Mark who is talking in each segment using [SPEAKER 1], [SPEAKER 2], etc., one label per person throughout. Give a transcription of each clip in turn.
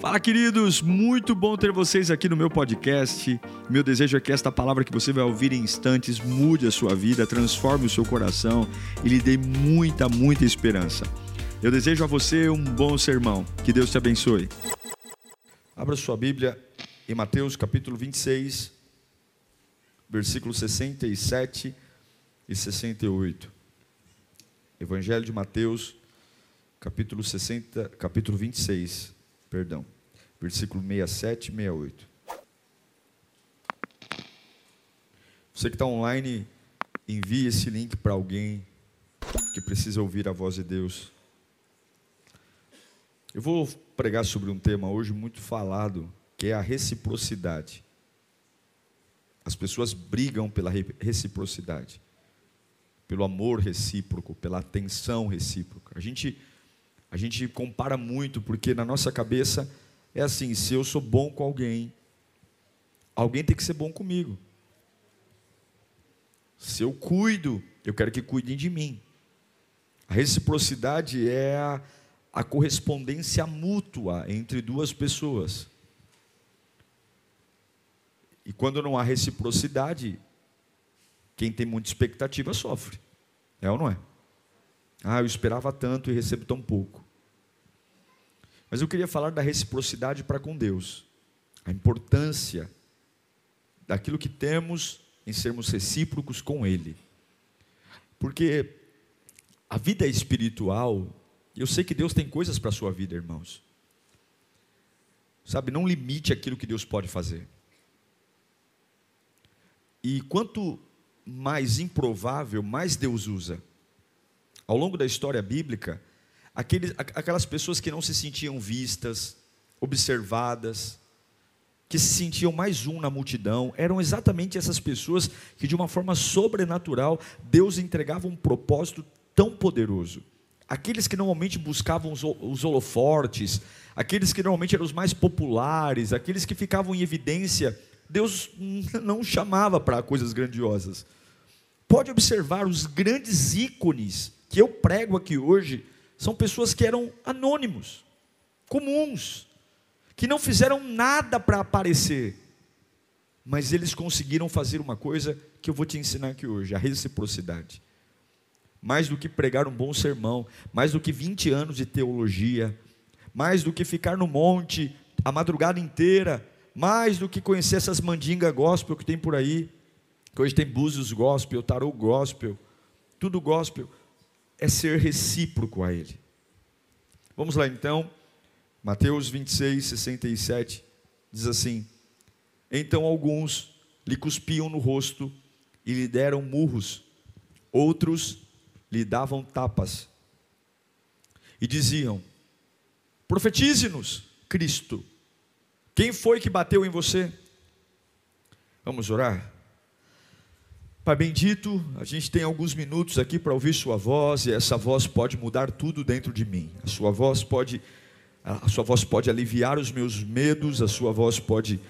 [SPEAKER 1] Fala, queridos! Muito bom ter vocês aqui no meu podcast. Meu desejo é que esta palavra que você vai ouvir em instantes mude a sua vida, transforme o seu coração e lhe dê muita, muita esperança. Eu desejo a você um bom sermão. Que Deus te abençoe. Abra sua Bíblia em Mateus capítulo 26, versículos 67 e 68. Evangelho de Mateus, capítulo 60, capítulo 26 perdão, versículo 67 e 68. Você que está online, envie esse link para alguém que precisa ouvir a voz de Deus. Eu vou pregar sobre um tema hoje muito falado, que é a reciprocidade. As pessoas brigam pela reciprocidade, pelo amor recíproco, pela atenção recíproca. A gente a gente compara muito, porque na nossa cabeça é assim: se eu sou bom com alguém, alguém tem que ser bom comigo. Se eu cuido, eu quero que cuidem de mim. A reciprocidade é a, a correspondência mútua entre duas pessoas. E quando não há reciprocidade, quem tem muita expectativa sofre. É ou não é? Ah, eu esperava tanto e recebo tão pouco. Mas eu queria falar da reciprocidade para com Deus, a importância daquilo que temos em sermos recíprocos com Ele. Porque a vida espiritual, eu sei que Deus tem coisas para a sua vida, irmãos. Sabe, não limite aquilo que Deus pode fazer. E quanto mais improvável, mais Deus usa. Ao longo da história bíblica, aqueles, aquelas pessoas que não se sentiam vistas, observadas, que se sentiam mais um na multidão, eram exatamente essas pessoas que, de uma forma sobrenatural, Deus entregava um propósito tão poderoso. Aqueles que normalmente buscavam os holofortes, aqueles que normalmente eram os mais populares, aqueles que ficavam em evidência, Deus não chamava para coisas grandiosas. Pode observar os grandes ícones que eu prego aqui hoje são pessoas que eram anônimos, comuns, que não fizeram nada para aparecer, mas eles conseguiram fazer uma coisa que eu vou te ensinar aqui hoje: a reciprocidade. Mais do que pregar um bom sermão, mais do que 20 anos de teologia, mais do que ficar no monte a madrugada inteira, mais do que conhecer essas mandingas gospel que tem por aí, que hoje tem búzios gospel, tarô gospel, tudo gospel é ser recíproco a Ele. Vamos lá então, Mateus 26, 67, diz assim: Então alguns lhe cuspiam no rosto e lhe deram murros, outros lhe davam tapas, e diziam: Profetize-nos, Cristo, quem foi que bateu em você? Vamos orar? Pai bendito, a gente tem alguns minutos aqui para ouvir Sua voz e essa voz pode mudar tudo dentro de mim. A Sua voz pode, a Sua voz pode aliviar os meus medos, a Sua voz pode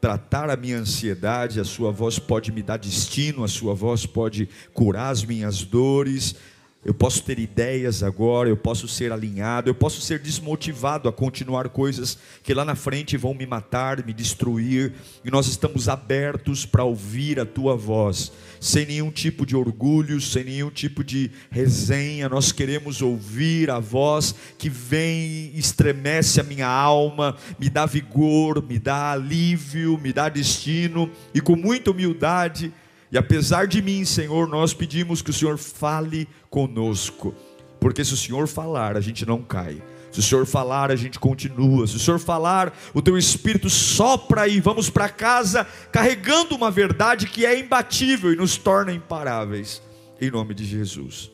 [SPEAKER 1] tratar a minha ansiedade, a Sua voz pode me dar destino, a Sua voz pode curar as minhas dores, eu posso ter ideias agora, eu posso ser alinhado, eu posso ser desmotivado a continuar coisas que lá na frente vão me matar, me destruir, e nós estamos abertos para ouvir a tua voz, sem nenhum tipo de orgulho, sem nenhum tipo de resenha, nós queremos ouvir a voz que vem, estremece a minha alma, me dá vigor, me dá alívio, me dá destino, e com muita humildade, e apesar de mim, Senhor, nós pedimos que o Senhor fale conosco, porque se o Senhor falar, a gente não cai. Se o Senhor falar, a gente continua. Se o Senhor falar, o teu espírito sopra e vamos para casa carregando uma verdade que é imbatível e nos torna imparáveis. Em nome de Jesus.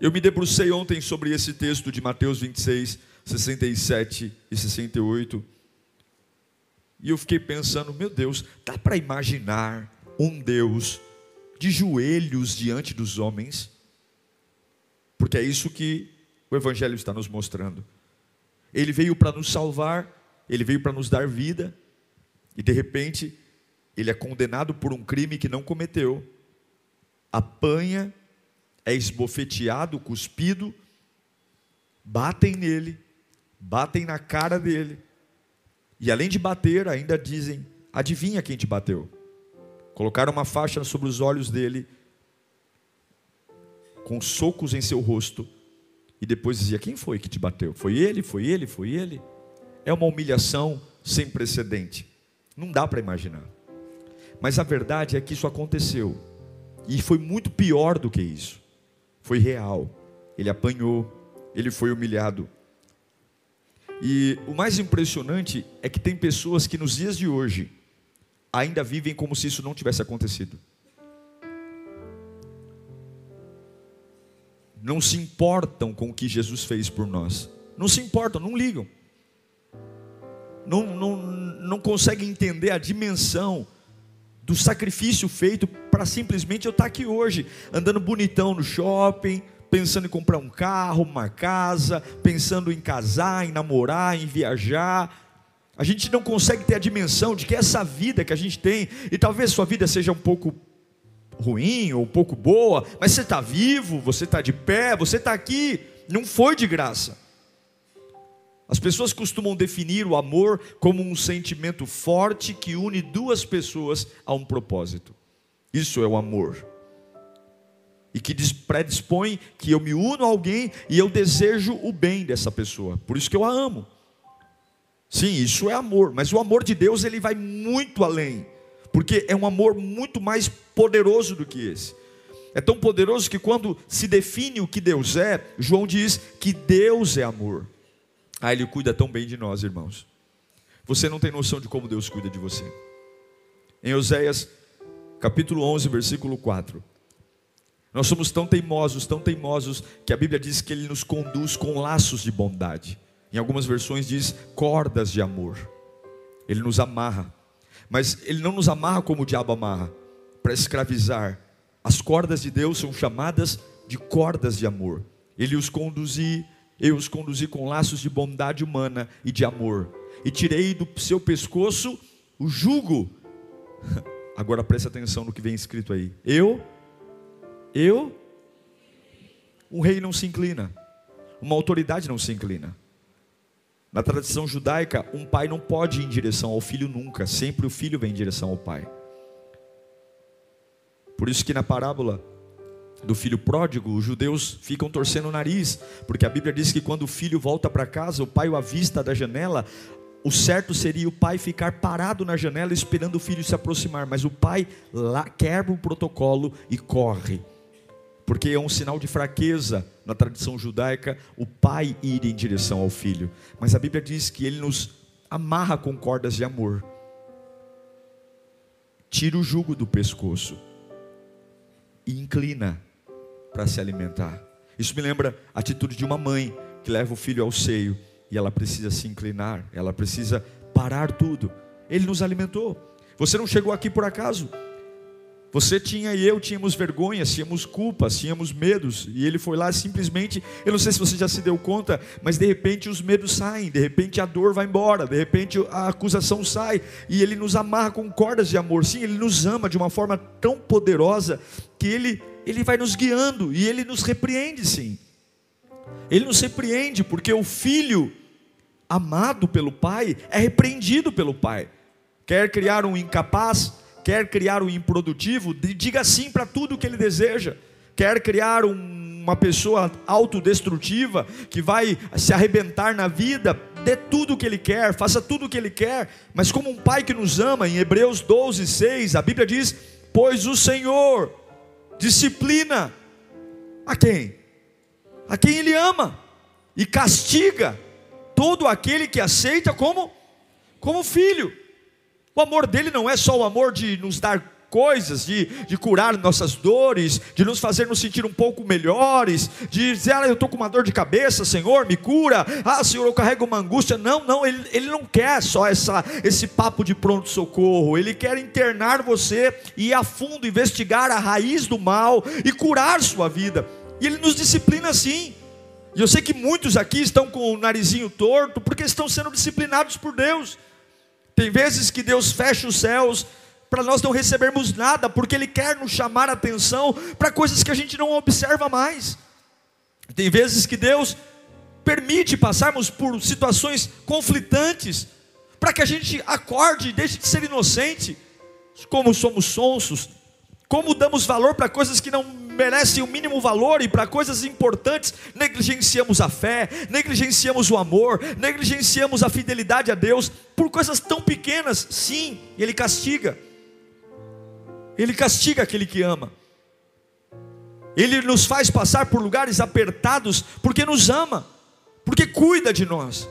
[SPEAKER 1] Eu me debrucei ontem sobre esse texto de Mateus 26, 67 e 68. E eu fiquei pensando, meu Deus, dá para imaginar um Deus de joelhos diante dos homens, porque é isso que o Evangelho está nos mostrando. Ele veio para nos salvar, ele veio para nos dar vida, e de repente, ele é condenado por um crime que não cometeu, apanha, é esbofeteado, cuspido, batem nele, batem na cara dele. E além de bater, ainda dizem: adivinha quem te bateu? Colocaram uma faixa sobre os olhos dele, com socos em seu rosto, e depois dizia: Quem foi que te bateu? Foi ele? Foi ele? Foi ele? É uma humilhação sem precedente. Não dá para imaginar. Mas a verdade é que isso aconteceu. E foi muito pior do que isso. Foi real. Ele apanhou, ele foi humilhado. E o mais impressionante é que tem pessoas que nos dias de hoje ainda vivem como se isso não tivesse acontecido. Não se importam com o que Jesus fez por nós. Não se importam, não ligam. Não, não, não conseguem entender a dimensão do sacrifício feito para simplesmente eu estar aqui hoje, andando bonitão no shopping, pensando em comprar um carro, uma casa, pensando em casar, em namorar, em viajar. A gente não consegue ter a dimensão de que essa vida que a gente tem, e talvez sua vida seja um pouco ruim ou um pouco boa, mas você está vivo, você está de pé, você está aqui, não foi de graça. As pessoas costumam definir o amor como um sentimento forte que une duas pessoas a um propósito. Isso é o amor. E que predispõe que eu me uno a alguém e eu desejo o bem dessa pessoa. Por isso que eu a amo. Sim, isso é amor, mas o amor de Deus ele vai muito além, porque é um amor muito mais poderoso do que esse. É tão poderoso que quando se define o que Deus é, João diz que Deus é amor. Ah, Ele cuida tão bem de nós, irmãos. Você não tem noção de como Deus cuida de você. Em Oséias, capítulo 11, versículo 4. Nós somos tão teimosos, tão teimosos, que a Bíblia diz que Ele nos conduz com laços de bondade. Em algumas versões diz cordas de amor. Ele nos amarra. Mas Ele não nos amarra como o diabo amarra, para escravizar. As cordas de Deus são chamadas de cordas de amor. Ele os conduzir eu os conduzi com laços de bondade humana e de amor, e tirei do seu pescoço o jugo. Agora preste atenção no que vem escrito aí. Eu, eu, um rei não se inclina, uma autoridade não se inclina. Na tradição judaica, um pai não pode ir em direção ao filho nunca, sempre o filho vem em direção ao pai. Por isso que na parábola do filho pródigo, os judeus ficam torcendo o nariz, porque a Bíblia diz que quando o filho volta para casa, o pai o avista da janela, o certo seria o pai ficar parado na janela esperando o filho se aproximar, mas o pai lá quebra o protocolo e corre, porque é um sinal de fraqueza na tradição judaica o pai ir em direção ao filho, mas a Bíblia diz que ele nos amarra com cordas de amor, tira o jugo do pescoço e inclina para se alimentar. Isso me lembra a atitude de uma mãe que leva o filho ao seio e ela precisa se inclinar, ela precisa parar tudo. Ele nos alimentou. Você não chegou aqui por acaso. Você tinha e eu tínhamos vergonhas, tínhamos culpas, tínhamos medos, e ele foi lá simplesmente. Eu não sei se você já se deu conta, mas de repente os medos saem, de repente a dor vai embora, de repente a acusação sai, e ele nos amarra com cordas de amor. Sim, ele nos ama de uma forma tão poderosa que ele ele vai nos guiando e ele nos repreende, sim. Ele nos repreende porque o filho amado pelo pai é repreendido pelo pai. Quer criar um incapaz, quer criar um improdutivo, diga sim para tudo que ele deseja. Quer criar um, uma pessoa autodestrutiva que vai se arrebentar na vida, dê tudo o que ele quer, faça tudo o que ele quer, mas como um pai que nos ama, em Hebreus 12, 6, a Bíblia diz: Pois o Senhor disciplina a quem? A quem ele ama e castiga todo aquele que aceita como como filho. O amor dele não é só o amor de nos dar coisas, de, de curar nossas dores, de nos fazer nos sentir um pouco melhores, de dizer, ah, eu estou com uma dor de cabeça, Senhor, me cura, ah, Senhor, eu carrego uma angústia. Não, não, ele, ele não quer só essa, esse papo de pronto-socorro, ele quer internar você e ir a fundo, investigar a raiz do mal e curar sua vida. E ele nos disciplina assim. E eu sei que muitos aqui estão com o narizinho torto porque estão sendo disciplinados por Deus. Tem vezes que Deus fecha os céus para nós não recebermos nada, porque Ele quer nos chamar a atenção para coisas que a gente não observa mais. Tem vezes que Deus permite passarmos por situações conflitantes, para que a gente acorde e deixe de ser inocente, como somos sonsos, como damos valor para coisas que não merecem o mínimo valor e para coisas importantes negligenciamos a fé, negligenciamos o amor, negligenciamos a fidelidade a Deus por coisas tão pequenas. Sim, Ele castiga. Ele castiga aquele que ama. Ele nos faz passar por lugares apertados porque nos ama, porque cuida de nós.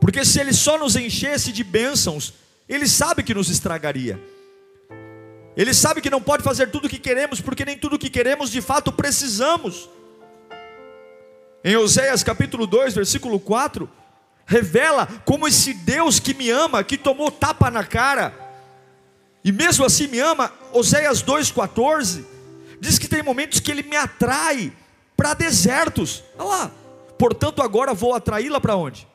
[SPEAKER 1] Porque se Ele só nos enchesse de bênçãos, Ele sabe que nos estragaria. Ele sabe que não pode fazer tudo o que queremos, porque nem tudo o que queremos de fato precisamos. Em Oséias capítulo 2, versículo 4, revela como esse Deus que me ama, que tomou tapa na cara, e mesmo assim me ama, Oséias 2,14, diz que tem momentos que ele me atrai para desertos. Olha lá, portanto agora vou atraí-la para onde?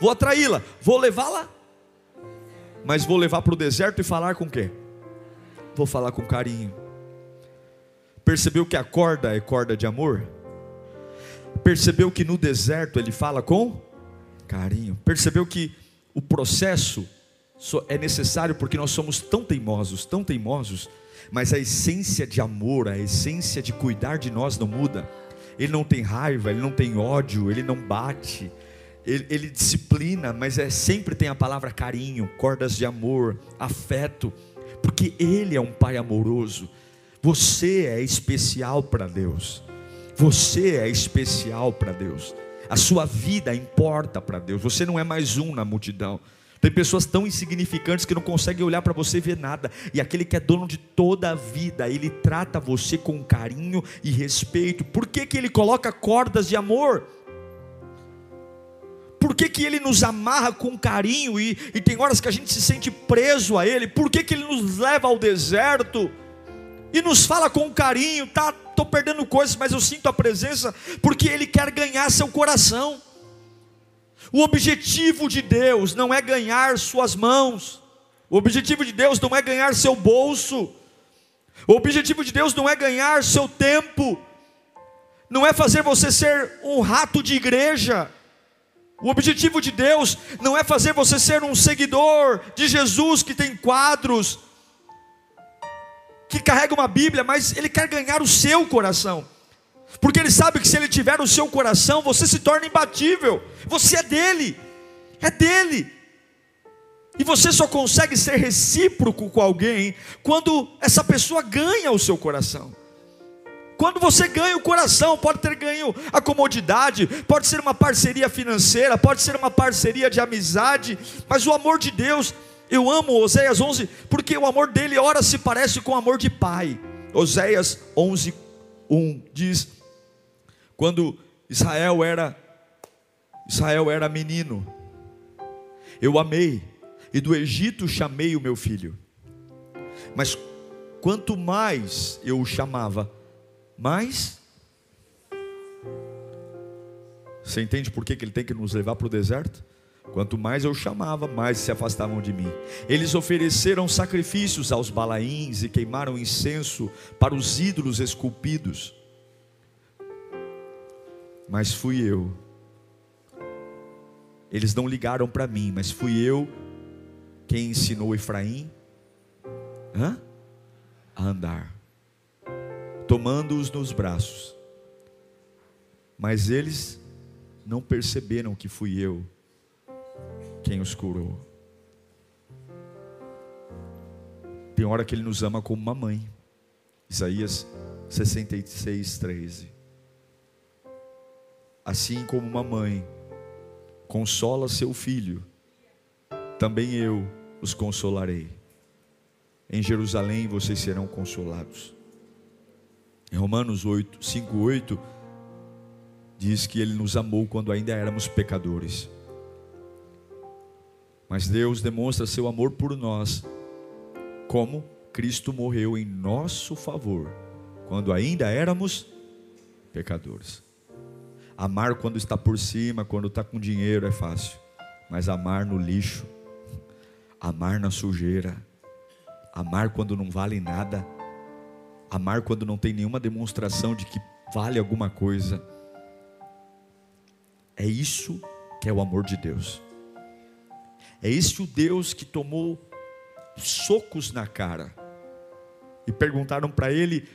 [SPEAKER 1] Vou atraí-la, vou levá-la, mas vou levar para o deserto e falar com quem? Vou falar com carinho. Percebeu que a corda é corda de amor? Percebeu que no deserto ele fala com carinho? Percebeu que o processo é necessário porque nós somos tão teimosos, tão teimosos, mas a essência de amor, a essência de cuidar de nós não muda. Ele não tem raiva, ele não tem ódio, ele não bate, ele, ele disciplina, mas é sempre tem a palavra carinho, cordas de amor, afeto porque Ele é um Pai amoroso. Você é especial para Deus. Você é especial para Deus. A sua vida importa para Deus. Você não é mais um na multidão. Tem pessoas tão insignificantes que não conseguem olhar para você e ver nada. E aquele que é dono de toda a vida, ele trata você com carinho e respeito. Por que, que ele coloca cordas de amor? Por que, que Ele nos amarra com carinho e, e tem horas que a gente se sente preso a Ele? Por que, que Ele nos leva ao deserto e nos fala com carinho? Tá, tô perdendo coisas, mas eu sinto a presença porque Ele quer ganhar seu coração. O objetivo de Deus não é ganhar suas mãos. O objetivo de Deus não é ganhar seu bolso. O objetivo de Deus não é ganhar seu tempo. Não é fazer você ser um rato de igreja. O objetivo de Deus não é fazer você ser um seguidor de Jesus que tem quadros, que carrega uma Bíblia, mas Ele quer ganhar o seu coração, porque Ele sabe que se Ele tiver o seu coração, você se torna imbatível, você é dele, é dele, e você só consegue ser recíproco com alguém quando essa pessoa ganha o seu coração. Quando você ganha o coração, pode ter ganho a comodidade, pode ser uma parceria financeira, pode ser uma parceria de amizade, mas o amor de Deus, eu amo Oséias 11, porque o amor dele ora se parece com o amor de pai. Oséias 11, 1 diz: quando Israel era Israel era menino, eu amei, e do Egito chamei o meu filho. Mas quanto mais eu o chamava, mas você entende por que, que ele tem que nos levar para o deserto? Quanto mais eu chamava, mais se afastavam de mim. Eles ofereceram sacrifícios aos balaíns e queimaram incenso para os ídolos esculpidos. Mas fui eu. Eles não ligaram para mim, mas fui eu quem ensinou Efraim hã? a andar tomando-os nos braços. Mas eles não perceberam que fui eu quem os curou. Tem hora que ele nos ama como uma mãe. Isaías 66, 13. Assim como uma mãe consola seu filho, também eu os consolarei. Em Jerusalém vocês serão consolados. Em Romanos 8, 5, 8, diz que Ele nos amou quando ainda éramos pecadores. Mas Deus demonstra seu amor por nós, como Cristo morreu em nosso favor, quando ainda éramos pecadores. Amar quando está por cima, quando está com dinheiro é fácil, mas amar no lixo, amar na sujeira, amar quando não vale nada, Amar quando não tem nenhuma demonstração de que vale alguma coisa. É isso que é o amor de Deus. É esse o Deus que tomou socos na cara. E perguntaram para ele: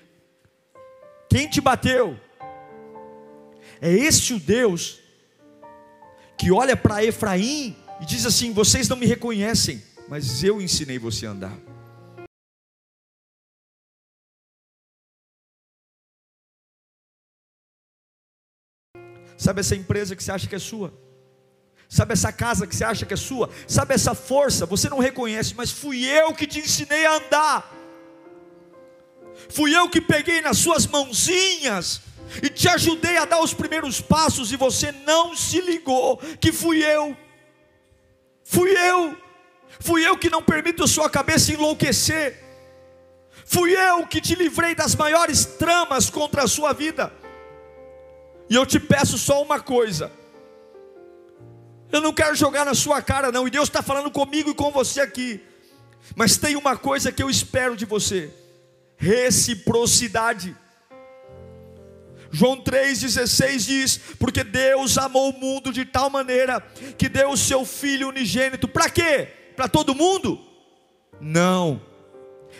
[SPEAKER 1] Quem te bateu? É esse o Deus que olha para Efraim e diz assim: Vocês não me reconhecem, mas eu ensinei você a andar. Sabe essa empresa que você acha que é sua? Sabe essa casa que você acha que é sua? Sabe essa força? Você não reconhece, mas fui eu que te ensinei a andar. Fui eu que peguei nas suas mãozinhas e te ajudei a dar os primeiros passos e você não se ligou que fui eu. Fui eu. Fui eu que não permito a sua cabeça enlouquecer. Fui eu que te livrei das maiores tramas contra a sua vida. E eu te peço só uma coisa. Eu não quero jogar na sua cara, não. E Deus está falando comigo e com você aqui. Mas tem uma coisa que eu espero de você: reciprocidade. João 3,16 diz: Porque Deus amou o mundo de tal maneira que deu o seu Filho unigênito. Para quê? Para todo mundo? Não.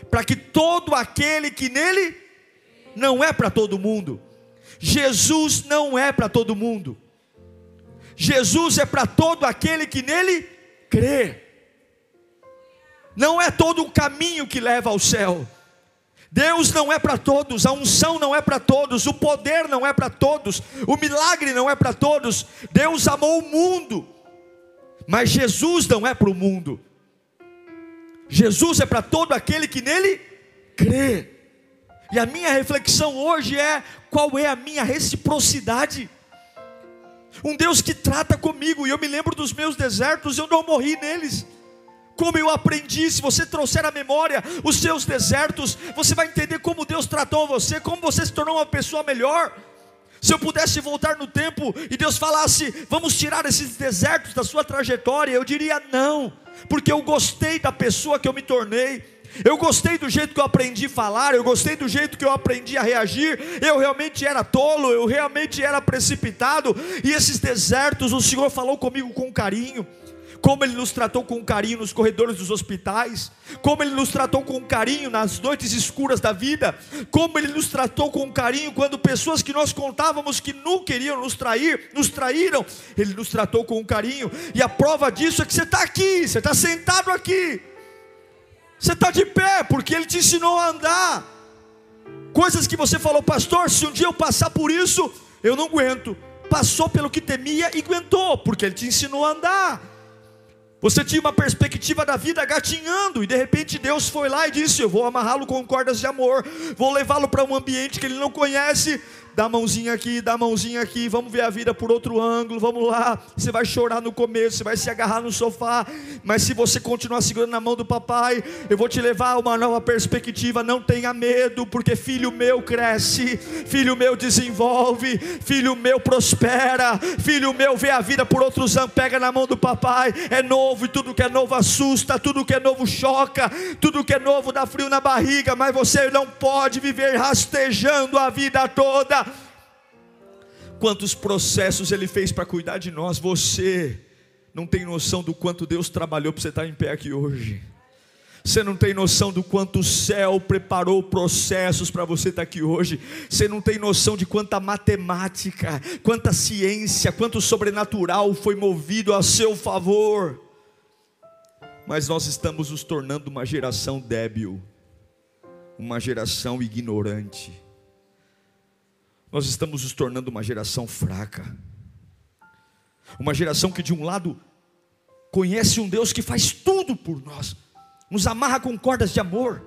[SPEAKER 1] Para que todo aquele que nele não é para todo mundo. Jesus não é para todo mundo. Jesus é para todo aquele que nele crê. Não é todo o caminho que leva ao céu. Deus não é para todos, a unção não é para todos, o poder não é para todos, o milagre não é para todos. Deus amou o mundo, mas Jesus não é para o mundo. Jesus é para todo aquele que nele crê. E a minha reflexão hoje é: qual é a minha reciprocidade? Um Deus que trata comigo, e eu me lembro dos meus desertos, eu não morri neles. Como eu aprendi, se você trouxer à memória os seus desertos, você vai entender como Deus tratou você, como você se tornou uma pessoa melhor. Se eu pudesse voltar no tempo e Deus falasse, vamos tirar esses desertos da sua trajetória, eu diria não, porque eu gostei da pessoa que eu me tornei. Eu gostei do jeito que eu aprendi a falar, eu gostei do jeito que eu aprendi a reagir. Eu realmente era tolo, eu realmente era precipitado. E esses desertos, o Senhor falou comigo com carinho. Como Ele nos tratou com carinho nos corredores dos hospitais, como Ele nos tratou com carinho nas noites escuras da vida, como Ele nos tratou com carinho quando pessoas que nós contávamos que não queriam nos trair, nos traíram, Ele nos tratou com carinho, e a prova disso é que você está aqui, você está sentado aqui, você está de pé, porque Ele te ensinou a andar. Coisas que você falou, pastor, se um dia eu passar por isso, eu não aguento. Passou pelo que temia e aguentou, porque Ele te ensinou a andar. Você tinha uma perspectiva da vida gatinhando, e de repente Deus foi lá e disse: Eu vou amarrá-lo com cordas de amor, vou levá-lo para um ambiente que ele não conhece, dá a mãozinha aqui, dá a mãozinha aqui, vamos ver a vida por outro ângulo, vamos lá. Você vai chorar no começo, você vai se agarrar no sofá, mas se você continuar segurando na mão do papai, eu vou te levar a uma nova perspectiva. Não tenha medo, porque filho meu cresce, filho meu desenvolve, filho meu prospera, filho meu vê a vida por outros ângulos, pega na mão do papai, é novo e tudo que é novo assusta, tudo que é novo choca, tudo que é novo dá frio na barriga, mas você não pode viver rastejando a vida toda quantos processos Ele fez para cuidar de nós. Você não tem noção do quanto Deus trabalhou para você estar em pé aqui hoje. Você não tem noção do quanto o céu preparou processos para você estar aqui hoje. Você não tem noção de quanta matemática, quanta ciência, quanto sobrenatural foi movido a seu favor. Mas nós estamos nos tornando uma geração débil, uma geração ignorante nós estamos nos tornando uma geração fraca, uma geração que, de um lado, conhece um Deus que faz tudo por nós, nos amarra com cordas de amor,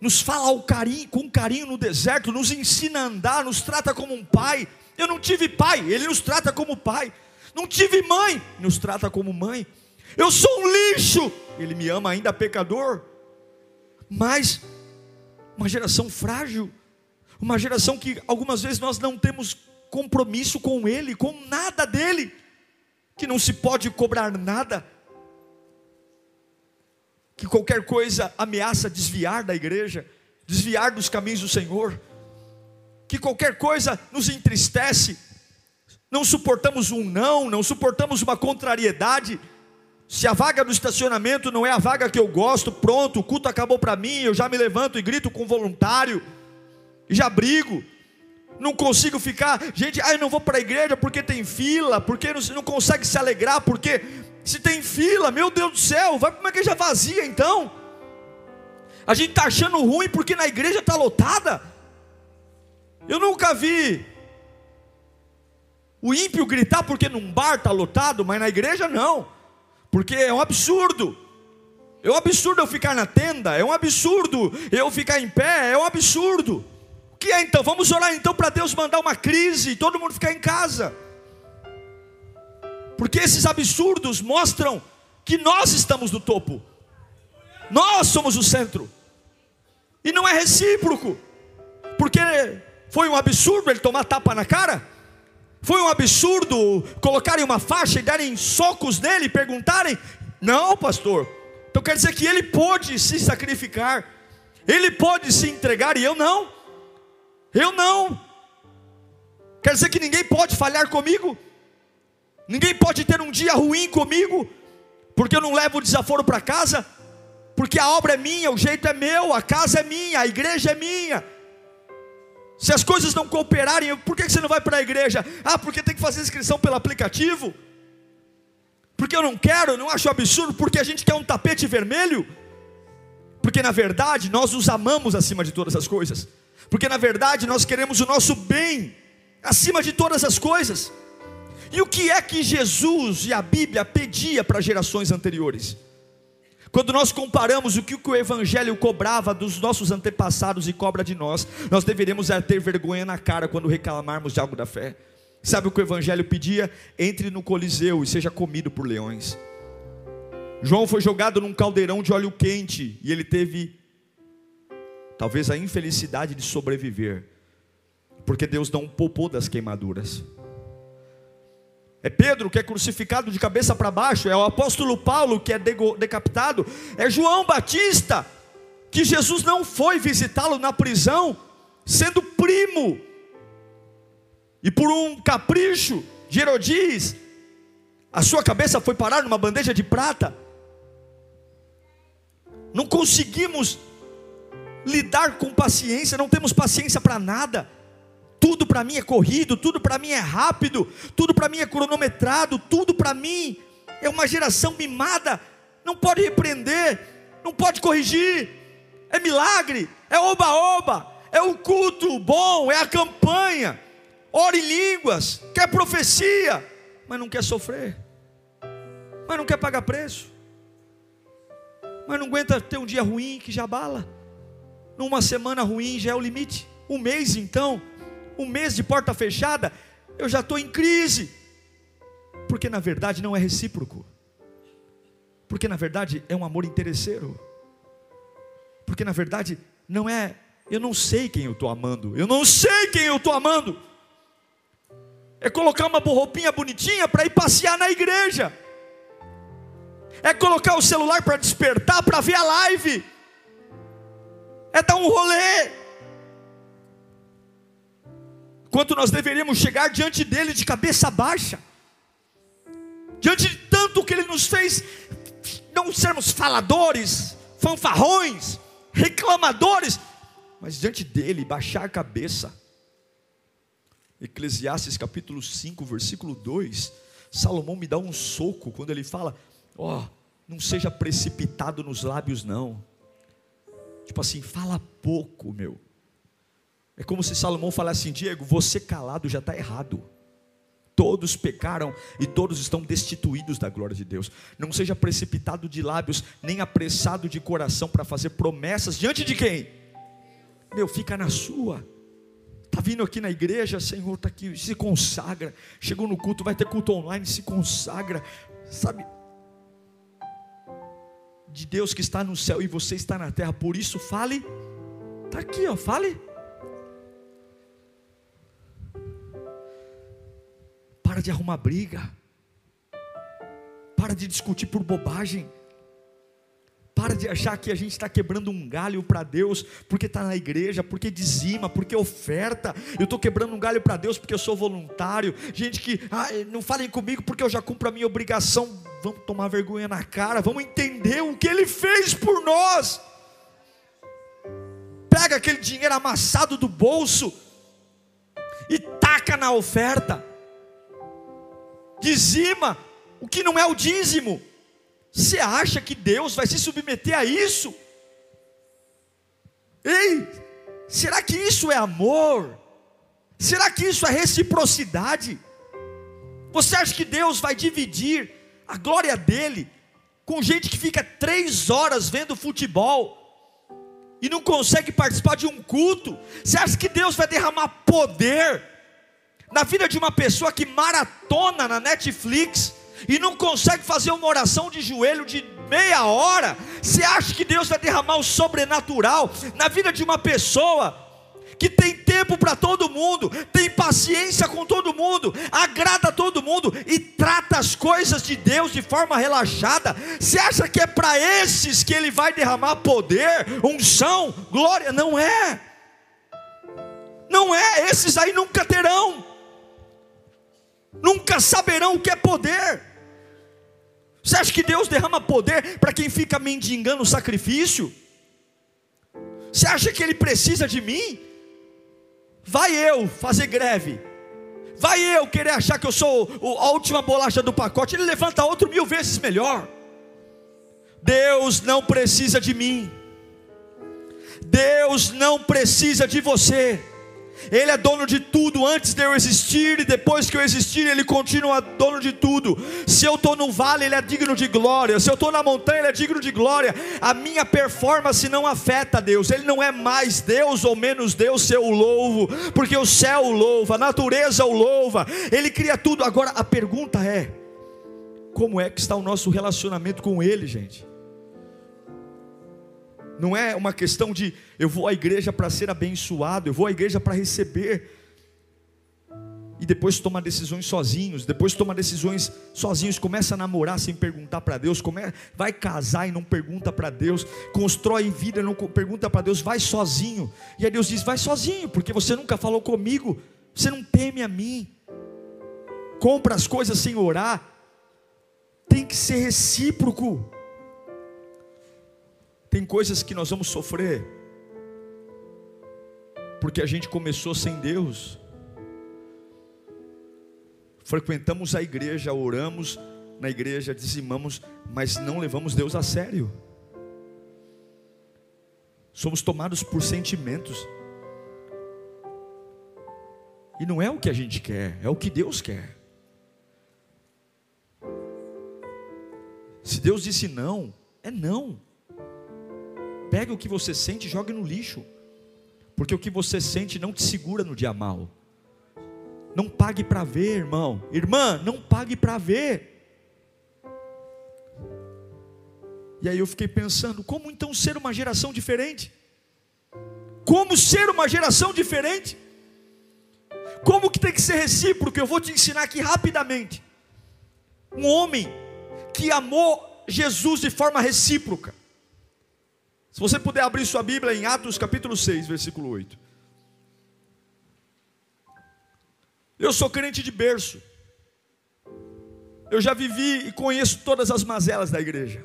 [SPEAKER 1] nos fala carinho, com carinho no deserto, nos ensina a andar, nos trata como um pai. Eu não tive pai, ele nos trata como pai. Não tive mãe, nos trata como mãe. Eu sou um lixo, ele me ama ainda pecador. Mas uma geração frágil, uma geração que algumas vezes nós não temos compromisso com Ele, com nada dele, que não se pode cobrar nada, que qualquer coisa ameaça desviar da igreja, desviar dos caminhos do Senhor, que qualquer coisa nos entristece. não suportamos um não, não suportamos uma contrariedade. Se a vaga do estacionamento não é a vaga que eu gosto, pronto, o culto acabou para mim, eu já me levanto e grito com voluntário, já brigo. Não consigo ficar, gente, ah, eu não vou para a igreja porque tem fila, porque não, não consegue se alegrar, porque se tem fila, meu Deus do céu, vai para uma igreja vazia então. A gente está achando ruim porque na igreja está lotada. Eu nunca vi o ímpio gritar porque num bar está lotado, mas na igreja não porque é um absurdo. É um absurdo eu ficar na tenda, é um absurdo eu ficar em pé, é um absurdo. Que é então? Vamos orar então para Deus mandar uma crise e todo mundo ficar em casa. Porque esses absurdos mostram que nós estamos no topo. Nós somos o centro. E não é recíproco. Porque foi um absurdo ele tomar tapa na cara? Foi um absurdo colocarem uma faixa e darem socos nele e perguntarem: Não, pastor. Então quer dizer que ele pode se sacrificar, ele pode se entregar e eu não. Eu não. Quer dizer que ninguém pode falhar comigo? Ninguém pode ter um dia ruim comigo, porque eu não levo o desaforo para casa, porque a obra é minha, o jeito é meu, a casa é minha, a igreja é minha. Se as coisas não cooperarem, por que você não vai para a igreja? Ah, porque tem que fazer inscrição pelo aplicativo? Porque eu não quero, não acho absurdo, porque a gente quer um tapete vermelho? Porque na verdade nós nos amamos acima de todas as coisas. Porque na verdade nós queremos o nosso bem acima de todas as coisas. E o que é que Jesus e a Bíblia pedia para gerações anteriores? Quando nós comparamos o que o Evangelho cobrava dos nossos antepassados e cobra de nós, nós deveríamos é ter vergonha na cara quando reclamarmos de algo da fé. Sabe o que o Evangelho pedia? Entre no Coliseu e seja comido por leões. João foi jogado num caldeirão de óleo quente e ele teve, talvez, a infelicidade de sobreviver, porque Deus não poupou das queimaduras. É Pedro que é crucificado de cabeça para baixo, é o apóstolo Paulo que é decapitado, é João Batista, que Jesus não foi visitá-lo na prisão, sendo primo, e por um capricho de Herodes, a sua cabeça foi parar numa bandeja de prata. Não conseguimos lidar com paciência, não temos paciência para nada. Tudo para mim é corrido, tudo para mim é rápido, tudo para mim é cronometrado, tudo para mim é uma geração mimada. Não pode repreender, não pode corrigir. É milagre, é oba-oba, é o culto bom, é a campanha. Ora em línguas, quer profecia, mas não quer sofrer, mas não quer pagar preço, mas não aguenta ter um dia ruim que já bala. Numa semana ruim já é o limite. Um mês então, um mês de porta fechada, eu já estou em crise. Porque na verdade não é recíproco. Porque na verdade é um amor interesseiro. Porque na verdade não é, eu não sei quem eu estou amando. Eu não sei quem eu estou amando. É colocar uma roupinha bonitinha para ir passear na igreja. É colocar o celular para despertar, para ver a live. É dar um rolê quanto nós deveríamos chegar diante dele de cabeça baixa, diante de tanto que ele nos fez, não sermos faladores, fanfarrões, reclamadores, mas diante dele baixar a cabeça. Eclesiastes capítulo 5, versículo 2, Salomão me dá um soco quando ele fala: Ó, oh, não seja precipitado nos lábios, não. Tipo assim, fala pouco, meu. É como se Salomão falasse assim: Diego, você calado já está errado. Todos pecaram e todos estão destituídos da glória de Deus. Não seja precipitado de lábios, nem apressado de coração para fazer promessas diante de quem? Meu, fica na sua. Está vindo aqui na igreja, Senhor, está aqui, se consagra. Chegou no culto, vai ter culto online, se consagra. Sabe? De Deus que está no céu e você está na terra, por isso fale. Está aqui, ó, fale. Para de arrumar briga. Para de discutir por bobagem. Para de achar que a gente está quebrando um galho para Deus, porque está na igreja, porque dizima, porque oferta. Eu estou quebrando um galho para Deus porque eu sou voluntário. Gente que, ah, não falem comigo porque eu já cumpro a minha obrigação. Vamos tomar vergonha na cara, vamos entender o que Ele fez por nós. Pega aquele dinheiro amassado do bolso e taca na oferta. Dizima o que não é o dízimo. Você acha que Deus vai se submeter a isso? Ei, será que isso é amor? Será que isso é reciprocidade? Você acha que Deus vai dividir a glória dele com gente que fica três horas vendo futebol e não consegue participar de um culto? Você acha que Deus vai derramar poder na vida de uma pessoa que maratona na Netflix? E não consegue fazer uma oração de joelho de meia hora, você acha que Deus vai derramar o sobrenatural na vida de uma pessoa que tem tempo para todo mundo, tem paciência com todo mundo, agrada todo mundo e trata as coisas de Deus de forma relaxada? Você acha que é para esses que Ele vai derramar poder, unção, glória? Não é. Não é, esses aí nunca terão, nunca saberão o que é poder. Você acha que Deus derrama poder para quem fica mendigando sacrifício? Você acha que Ele precisa de mim? Vai eu fazer greve. Vai eu querer achar que eu sou a última bolacha do pacote. Ele levanta outro mil vezes melhor. Deus não precisa de mim. Deus não precisa de você. Ele é dono de tudo antes de eu existir e depois que eu existir, Ele continua dono de tudo. Se eu estou no vale, Ele é digno de glória. Se eu estou na montanha, Ele é digno de glória. A minha performance não afeta Deus. Ele não é mais Deus ou menos Deus se eu o louvo, porque o céu o louva, a natureza o louva. Ele cria tudo. Agora a pergunta é: como é que está o nosso relacionamento com Ele, gente? Não é uma questão de eu vou à igreja para ser abençoado, eu vou à igreja para receber. E depois toma decisões sozinhos, depois toma decisões sozinhos, começa a namorar sem perguntar para Deus, come, vai casar e não pergunta para Deus, constrói vida e não pergunta para Deus, vai sozinho. E aí Deus diz: vai sozinho, porque você nunca falou comigo, você não teme a mim. Compra as coisas sem orar, tem que ser recíproco. Tem coisas que nós vamos sofrer, porque a gente começou sem Deus. Frequentamos a igreja, oramos na igreja, dizimamos, mas não levamos Deus a sério. Somos tomados por sentimentos. E não é o que a gente quer, é o que Deus quer. Se Deus disse não, é não. Pegue o que você sente e jogue no lixo. Porque o que você sente não te segura no dia mal. Não pague para ver, irmão. Irmã, não pague para ver. E aí eu fiquei pensando, como então ser uma geração diferente? Como ser uma geração diferente? Como que tem que ser recíproco? Eu vou te ensinar aqui rapidamente. Um homem que amou Jesus de forma recíproca. Se você puder abrir sua Bíblia em Atos capítulo 6, versículo 8. Eu sou crente de berço. Eu já vivi e conheço todas as mazelas da igreja.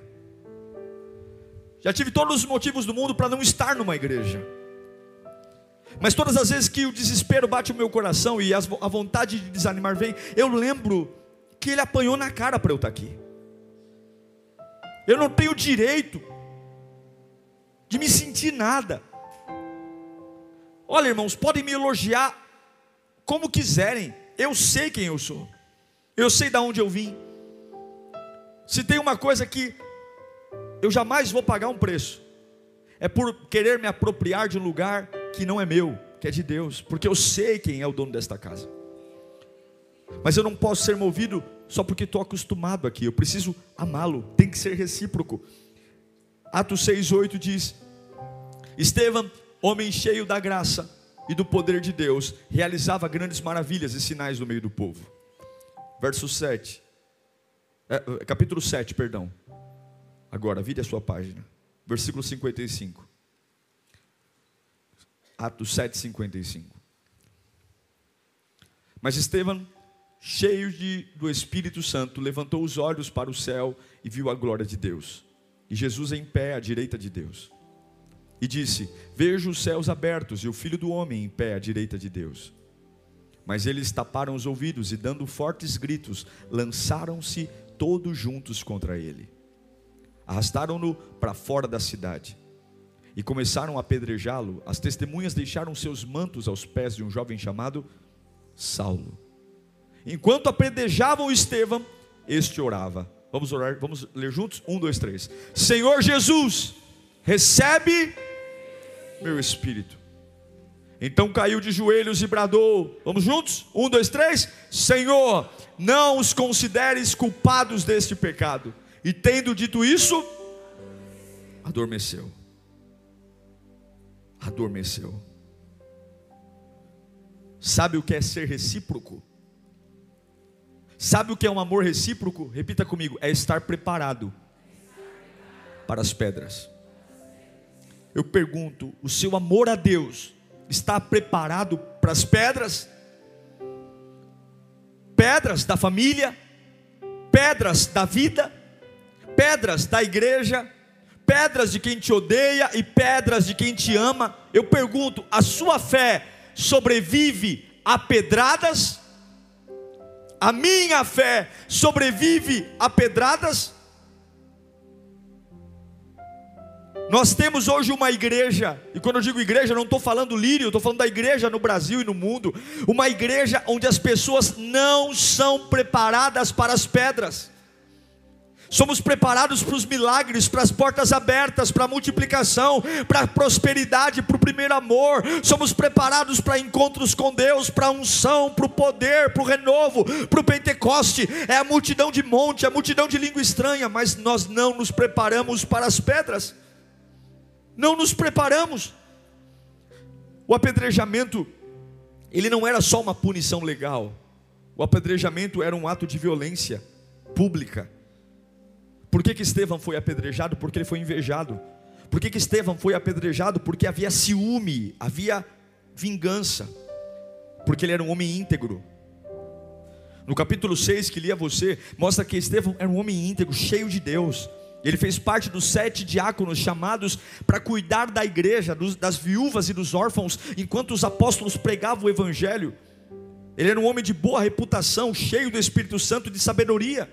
[SPEAKER 1] Já tive todos os motivos do mundo para não estar numa igreja. Mas todas as vezes que o desespero bate o meu coração e a vontade de desanimar vem, eu lembro que ele apanhou na cara para eu estar aqui. Eu não tenho direito de me sentir nada. Olha, irmãos, podem me elogiar como quiserem, eu sei quem eu sou, eu sei de onde eu vim. Se tem uma coisa que eu jamais vou pagar um preço, é por querer me apropriar de um lugar que não é meu, que é de Deus, porque eu sei quem é o dono desta casa. Mas eu não posso ser movido só porque estou acostumado aqui, eu preciso amá-lo, tem que ser recíproco. Atos 6,8 diz: Estevão, homem cheio da graça e do poder de Deus, realizava grandes maravilhas e sinais no meio do povo. Verso 7, é, capítulo 7, perdão. Agora, vire a sua página. versículo 55. Atos 7, 55. Mas Estevão, cheio de, do Espírito Santo, levantou os olhos para o céu e viu a glória de Deus. E Jesus em pé à direita de Deus. E disse: Vejo os céus abertos e o filho do homem em pé à direita de Deus. Mas eles taparam os ouvidos e, dando fortes gritos, lançaram-se todos juntos contra ele. Arrastaram-no para fora da cidade e começaram a apedrejá-lo. As testemunhas deixaram seus mantos aos pés de um jovem chamado Saulo. Enquanto apedrejavam Estevão, este orava. Vamos orar, vamos ler juntos? Um, dois, três. Senhor Jesus, recebe meu espírito. Então caiu de joelhos e bradou. Vamos juntos? Um, dois, três. Senhor, não os consideres culpados deste pecado. E tendo dito isso, adormeceu. Adormeceu. Sabe o que é ser recíproco? Sabe o que é um amor recíproco? Repita comigo: é estar preparado para as pedras. Eu pergunto: o seu amor a Deus está preparado para as pedras? Pedras da família, pedras da vida, pedras da igreja, pedras de quem te odeia e pedras de quem te ama. Eu pergunto: a sua fé sobrevive a pedradas? A minha fé sobrevive a pedradas? Nós temos hoje uma igreja, e quando eu digo igreja, não estou falando lírio, estou falando da igreja no Brasil e no mundo. Uma igreja onde as pessoas não são preparadas para as pedras. Somos preparados para os milagres, para as portas abertas, para a multiplicação, para a prosperidade, para o primeiro amor. Somos preparados para encontros com Deus, para a unção, para o poder, para o renovo, para o Pentecoste. É a multidão de monte, a multidão de língua estranha, mas nós não nos preparamos para as pedras não nos preparamos. O apedrejamento, ele não era só uma punição legal, o apedrejamento era um ato de violência pública. Por que, que Estevão foi apedrejado? Porque ele foi invejado. Por que, que Estevão foi apedrejado? Porque havia ciúme, havia vingança, porque ele era um homem íntegro. No capítulo 6 que lia você, mostra que Estevão era um homem íntegro, cheio de Deus. Ele fez parte dos sete diáconos chamados para cuidar da igreja, das viúvas e dos órfãos, enquanto os apóstolos pregavam o evangelho. Ele era um homem de boa reputação, cheio do Espírito Santo e de sabedoria.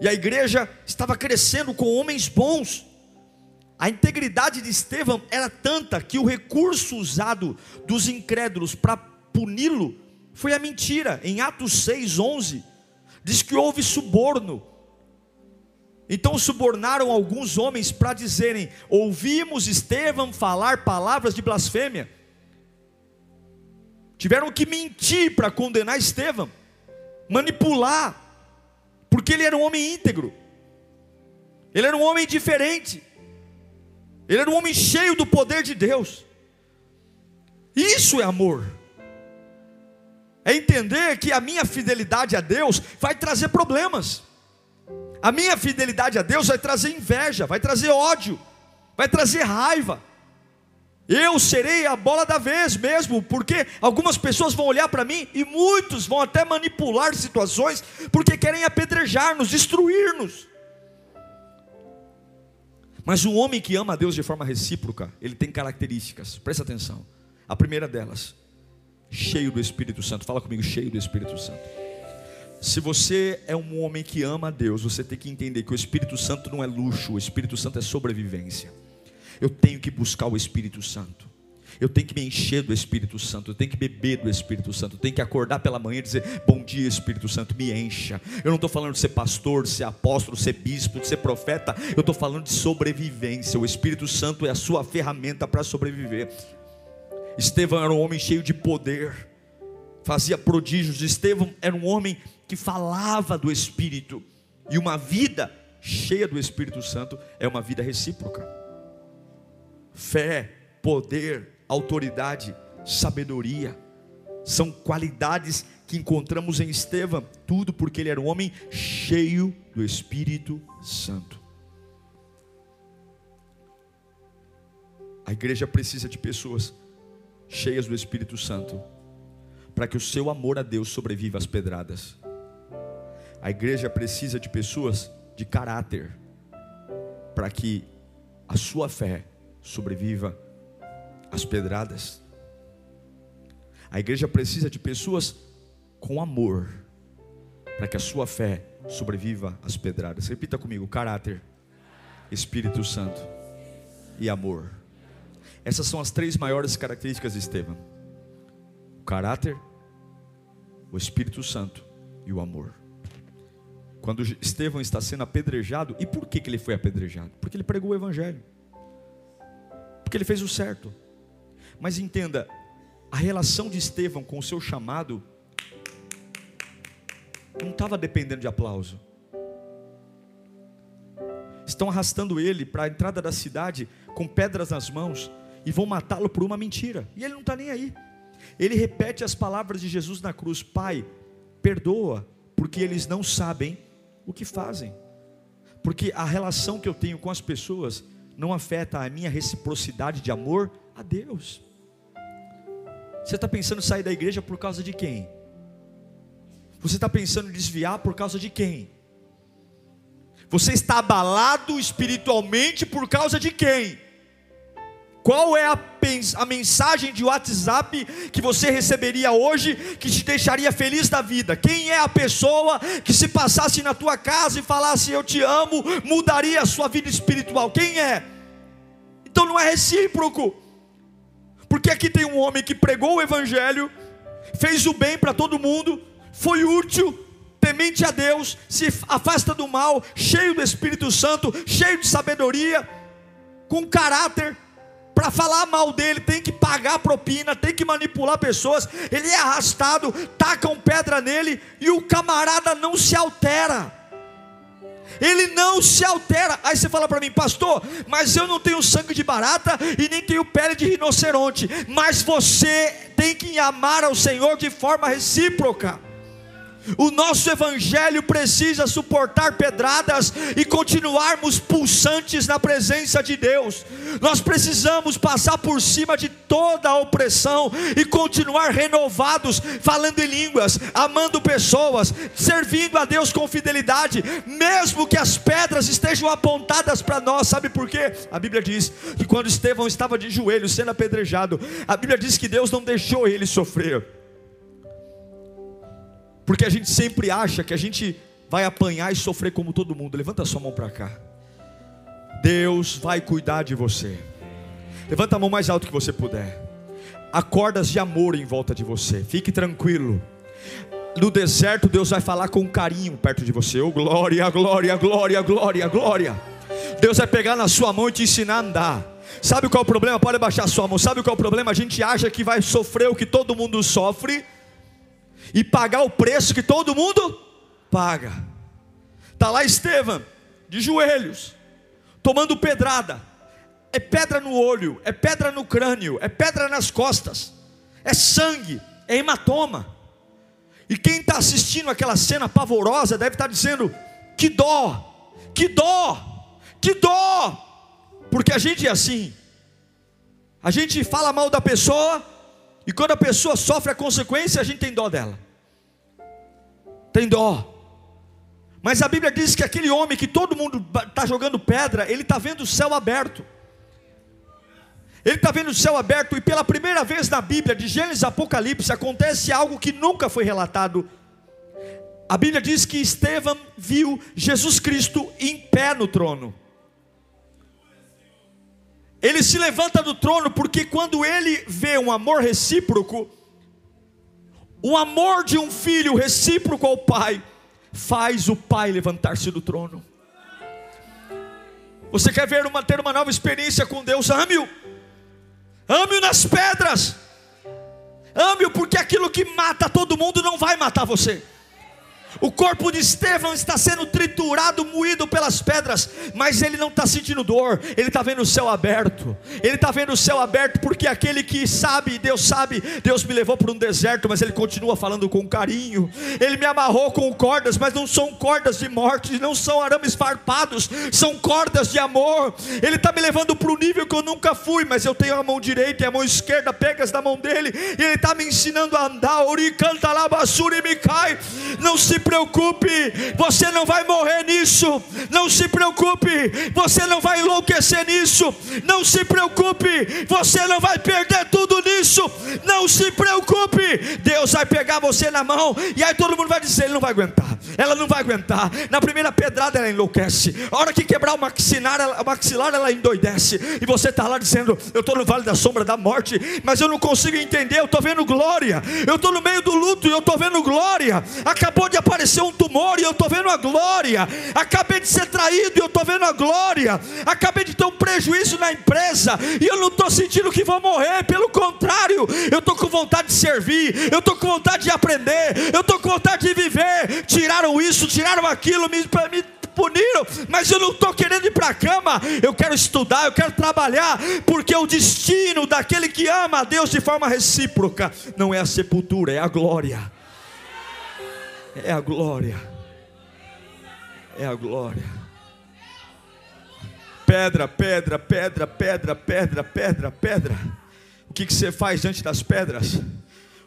[SPEAKER 1] E a igreja estava crescendo com homens bons. A integridade de Estevão era tanta que o recurso usado dos incrédulos para puni-lo foi a mentira. Em Atos 6:11 diz que houve suborno então subornaram alguns homens para dizerem: Ouvimos Estevão falar palavras de blasfêmia. Tiveram que mentir para condenar Estevão, manipular, porque ele era um homem íntegro, ele era um homem diferente, ele era um homem cheio do poder de Deus. Isso é amor. É entender que a minha fidelidade a Deus vai trazer problemas. A minha fidelidade a Deus vai trazer inveja, vai trazer ódio, vai trazer raiva. Eu serei a bola da vez mesmo, porque algumas pessoas vão olhar para mim e muitos vão até manipular situações, porque querem apedrejar-nos, destruir-nos. Mas o homem que ama a Deus de forma recíproca, ele tem características, presta atenção. A primeira delas, cheio do Espírito Santo. Fala comigo, cheio do Espírito Santo. Se você é um homem que ama a Deus, você tem que entender que o Espírito Santo não é luxo, o Espírito Santo é sobrevivência. Eu tenho que buscar o Espírito Santo. Eu tenho que me encher do Espírito Santo, eu tenho que beber do Espírito Santo, eu tenho que acordar pela manhã e dizer: Bom dia, Espírito Santo, me encha. Eu não estou falando de ser pastor, de ser apóstolo, de ser bispo, de ser profeta, eu estou falando de sobrevivência. O Espírito Santo é a sua ferramenta para sobreviver. Estevão era um homem cheio de poder, fazia prodígios. Estevão era um homem que falava do Espírito. E uma vida cheia do Espírito Santo é uma vida recíproca. Fé, poder, autoridade, sabedoria são qualidades que encontramos em Estevão, tudo porque ele era um homem cheio do Espírito Santo. A igreja precisa de pessoas cheias do Espírito Santo, para que o seu amor a Deus sobreviva às pedradas. A igreja precisa de pessoas de caráter, para que a sua fé sobreviva às pedradas. A igreja precisa de pessoas com amor, para que a sua fé sobreviva às pedradas. Repita comigo: caráter, Espírito Santo e amor. Essas são as três maiores características de Estevão: o caráter, o Espírito Santo e o amor. Quando Estevão está sendo apedrejado, e por que, que ele foi apedrejado? Porque ele pregou o Evangelho, porque ele fez o certo. Mas entenda, a relação de Estevão com o seu chamado não estava dependendo de aplauso. Estão arrastando ele para a entrada da cidade com pedras nas mãos e vão matá-lo por uma mentira. E ele não está nem aí. Ele repete as palavras de Jesus na cruz: Pai, perdoa, porque eles não sabem o que fazem. Porque a relação que eu tenho com as pessoas não afeta a minha reciprocidade de amor a Deus. Você está pensando em sair da igreja por causa de quem? Você está pensando em desviar por causa de quem? Você está abalado espiritualmente por causa de quem? Qual é a, a, mensagem de WhatsApp que você receberia hoje que te deixaria feliz da vida? Quem é a pessoa que se passasse na tua casa e falasse eu te amo, mudaria a sua vida espiritual? Quem é? Então não é recíproco. Porque aqui tem um homem que pregou o evangelho, fez o bem para todo mundo, foi útil, temente a Deus, se afasta do mal, cheio do Espírito Santo, cheio de sabedoria, com caráter, para falar mal dele, tem que pagar propina, tem que manipular pessoas. Ele é arrastado, tacam pedra nele e o camarada não se altera. Ele não se altera. Aí você fala para mim, pastor, mas eu não tenho sangue de barata e nem tenho pele de rinoceronte. Mas você tem que amar ao Senhor de forma recíproca. O nosso evangelho precisa suportar pedradas e continuarmos pulsantes na presença de Deus. Nós precisamos passar por cima de toda a opressão e continuar renovados, falando em línguas, amando pessoas, servindo a Deus com fidelidade, mesmo que as pedras estejam apontadas para nós. Sabe por quê? A Bíblia diz que quando Estevão estava de joelhos sendo apedrejado, a Bíblia diz que Deus não deixou ele sofrer. Porque a gente sempre acha que a gente vai apanhar e sofrer como todo mundo. Levanta a sua mão para cá. Deus vai cuidar de você. Levanta a mão mais alto que você puder. Há cordas de amor em volta de você. Fique tranquilo. No deserto, Deus vai falar com carinho perto de você. Oh, glória, glória, glória, glória, glória. Deus vai pegar na sua mão e te ensinar a andar. Sabe qual é o problema? Pode baixar a sua mão. Sabe qual é o problema? A gente acha que vai sofrer o que todo mundo sofre e pagar o preço que todo mundo paga. Está lá Estevam, de joelhos, tomando pedrada. É pedra no olho, é pedra no crânio, é pedra nas costas, é sangue, é hematoma. E quem está assistindo aquela cena pavorosa deve estar tá dizendo: que dó, que dó, que dó. Porque a gente é assim, a gente fala mal da pessoa, e quando a pessoa sofre a consequência, a gente tem dó dela. Tem dó. Mas a Bíblia diz que aquele homem que todo mundo está jogando pedra, ele está vendo o céu aberto. Ele está vendo o céu aberto, e pela primeira vez na Bíblia, de Gênesis a Apocalipse, acontece algo que nunca foi relatado. A Bíblia diz que Estevão viu Jesus Cristo em pé no trono. Ele se levanta do trono porque quando ele vê um amor recíproco, o amor de um filho recíproco ao pai, faz o pai levantar-se do trono. Você quer ver uma, ter uma nova experiência com Deus? Ame-o, ame-o nas pedras, ame-o, porque aquilo que mata todo mundo não vai matar você. O corpo de Estevão está sendo triturado, moído pelas pedras, mas ele não está sentindo dor, ele está vendo o céu aberto. Ele está vendo o céu aberto porque aquele que sabe, Deus sabe, Deus me levou para um deserto, mas ele continua falando com carinho. Ele me amarrou com cordas, mas não são cordas de morte, não são arames farpados, são cordas de amor. Ele está me levando para um nível que eu nunca fui, mas eu tenho a mão direita e a mão esquerda pegas na mão dele, e ele está me ensinando a andar. Ori canta lá, basura e me cai. Não se preocupe, você não vai morrer nisso. Não se preocupe, você não vai enlouquecer nisso. Não se preocupe, você não vai perder tudo nisso. Não se preocupe, Deus vai pegar você na mão e aí todo mundo vai dizer: ele não vai aguentar, ela não vai aguentar. Na primeira pedrada ela enlouquece, a hora que quebrar o maxilar, ela, o maxilar ela endoidece. E você está lá dizendo: eu estou no vale da sombra da morte, mas eu não consigo entender. Eu estou vendo glória, eu estou no meio do luto e eu estou vendo glória. Acabou de aparecer um tumor e eu estou vendo a glória. Acabei de ser traído e eu estou vendo a glória. Acabei de ter um prejuízo na empresa e eu não estou sentindo que vou morrer. Pelo contrário, eu estou com vontade de servir, eu estou com vontade de aprender, eu estou com vontade de viver. Tiraram isso, tiraram aquilo, me, me puniram, mas eu não estou querendo ir para a cama. Eu quero estudar, eu quero trabalhar, porque o destino daquele que ama a Deus de forma recíproca não é a sepultura, é a glória. É a glória. É a glória. Pedra, pedra, pedra, pedra, pedra, pedra, pedra. O que, que você faz diante das pedras?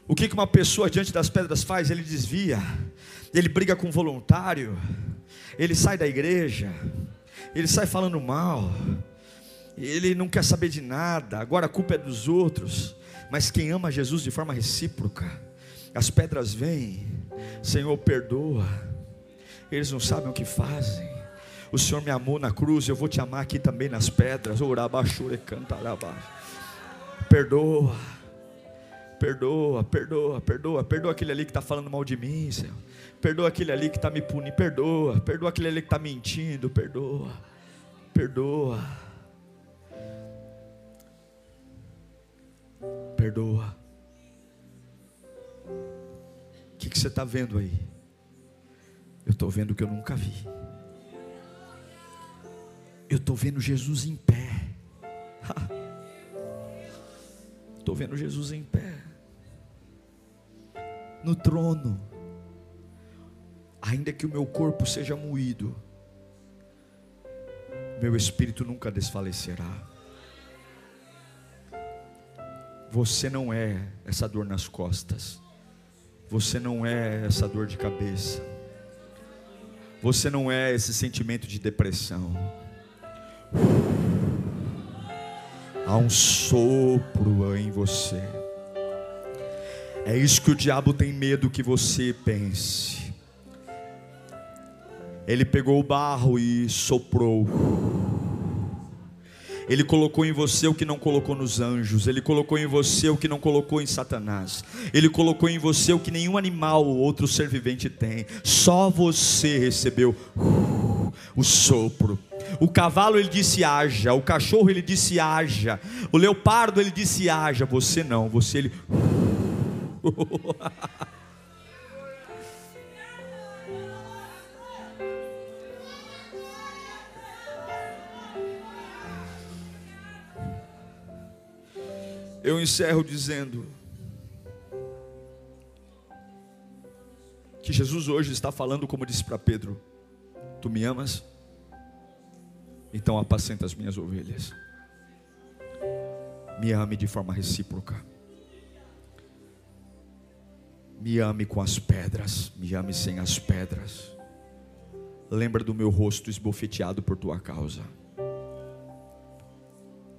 [SPEAKER 1] O que, que uma pessoa diante das pedras faz? Ele desvia, ele briga com o voluntário, ele sai da igreja, ele sai falando mal, ele não quer saber de nada, agora a culpa é dos outros. Mas quem ama Jesus de forma recíproca, as pedras vêm, Senhor, perdoa. Eles não sabem o que fazem. O Senhor me amou na cruz, eu vou te amar aqui também nas pedras. Orabachure cantarabá. Perdoa. Perdoa, perdoa, perdoa, perdoa aquele ali que está falando mal de mim, Senhor. Perdoa aquele ali que está me punindo, perdoa. Perdoa aquele ali que está mentindo, perdoa. Perdoa. Perdoa. O que, que você está vendo aí? Eu estou vendo o que eu nunca vi. Eu estou vendo Jesus em pé. Estou vendo Jesus em pé. No trono. Ainda que o meu corpo seja moído, meu espírito nunca desfalecerá. Você não é essa dor nas costas. Você não é essa dor de cabeça. Você não é esse sentimento de depressão. Há um sopro em você. É isso que o diabo tem medo que você pense. Ele pegou o barro e soprou. Ele colocou em você o que não colocou nos anjos, Ele colocou em você o que não colocou em Satanás, Ele colocou em você o que nenhum animal ou outro ser vivente tem, só você recebeu o sopro. O cavalo ele disse haja, o cachorro ele disse haja, o leopardo ele disse haja, você não, você ele. Uh, Eu encerro dizendo que Jesus hoje está falando como disse para Pedro: Tu me amas? Então apacenta as minhas ovelhas. Me ame de forma recíproca. Me ame com as pedras, me ame sem as pedras. Lembra do meu rosto esbofeteado por tua causa.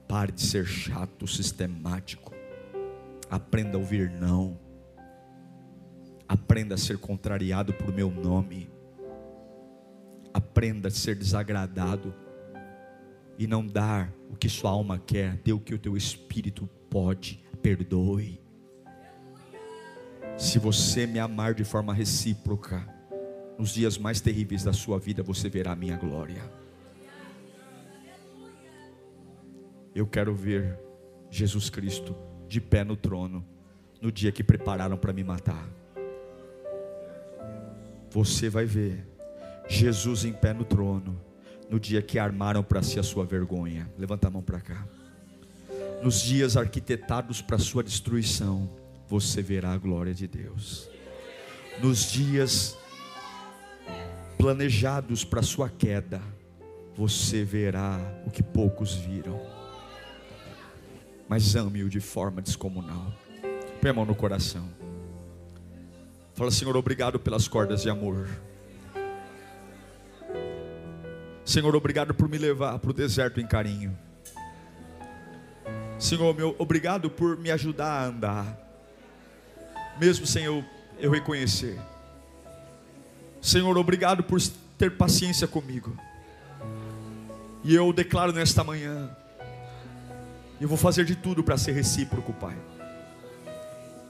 [SPEAKER 1] Pare de ser chato, sistemático. Aprenda a ouvir não. Aprenda a ser contrariado por meu nome. Aprenda a ser desagradado e não dar o que sua alma quer, dê o que o teu espírito pode. Perdoe. Se você me amar de forma recíproca, nos dias mais terríveis da sua vida, você verá a minha glória. Eu quero ver Jesus Cristo de pé no trono, no dia que prepararam para me matar. você vai ver Jesus em pé no trono, no dia que armaram para si a sua vergonha. Levanta a mão para cá. Nos dias arquitetados para sua destruição, você verá a glória de Deus. Nos dias planejados para sua queda, você verá o que poucos viram. Mas ame-o de forma descomunal. Põe a mão no coração. Fala, Senhor, obrigado pelas cordas de amor. Senhor, obrigado por me levar para o deserto em carinho. Senhor, meu, obrigado por me ajudar a andar, mesmo sem eu, eu reconhecer. Senhor, obrigado por ter paciência comigo. E eu declaro nesta manhã, eu vou fazer de tudo para ser recíproco, Pai.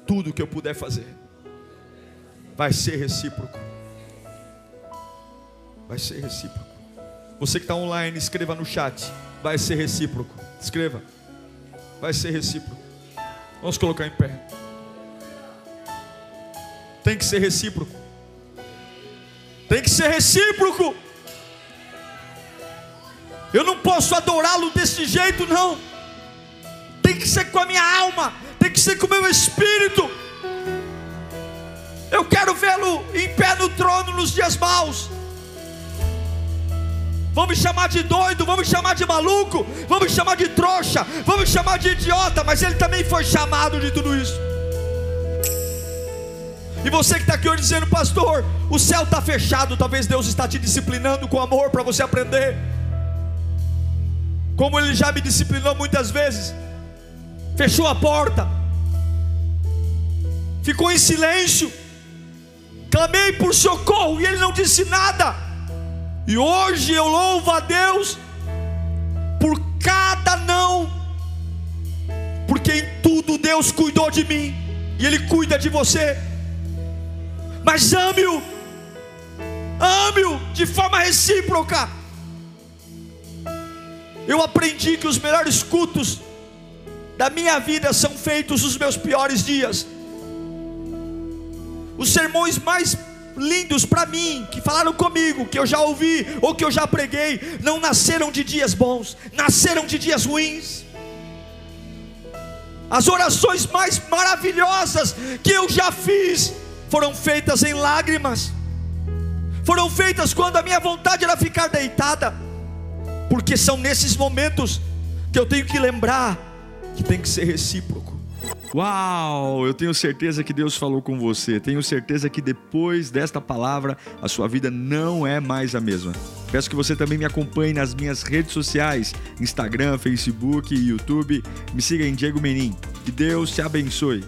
[SPEAKER 1] Tudo que eu puder fazer, vai ser recíproco. Vai ser recíproco. Você que está online, escreva no chat. Vai ser recíproco. Escreva. Vai ser recíproco. Vamos colocar em pé. Tem que ser recíproco. Tem que ser recíproco. Eu não posso adorá-lo desse jeito, não. Tem que ser com a minha alma. Tem que ser com o meu espírito. Eu quero vê-lo em pé no trono nos dias maus. Vamos chamar de doido, vamos chamar de maluco, vamos chamar de trouxa, vamos chamar de idiota, mas ele também foi chamado de tudo isso. E você que está aqui hoje dizendo, pastor, o céu está fechado, talvez Deus está te disciplinando com amor para você aprender. Como Ele já me disciplinou muitas vezes, fechou a porta, ficou em silêncio, clamei por socorro e Ele não disse nada. E hoje eu louvo a Deus por cada não, porque em tudo Deus cuidou de mim, e Ele cuida de você. Mas ame-o, ame-o de forma recíproca. Eu aprendi que os melhores cultos da minha vida são feitos nos meus piores dias. Os sermões mais lindos para mim, que falaram comigo, que eu já ouvi ou que eu já preguei, não nasceram de dias bons, nasceram de dias ruins. As orações mais maravilhosas que eu já fiz foram feitas em lágrimas, foram feitas quando a minha vontade era ficar deitada, porque são nesses momentos que eu tenho que lembrar que tem que ser recíproco. Uau! Eu tenho certeza que Deus falou com você. Tenho certeza que depois desta palavra a sua vida não é mais a mesma. Peço que você também me acompanhe nas minhas redes sociais: Instagram, Facebook YouTube. Me siga em Diego Menin. Que Deus te abençoe.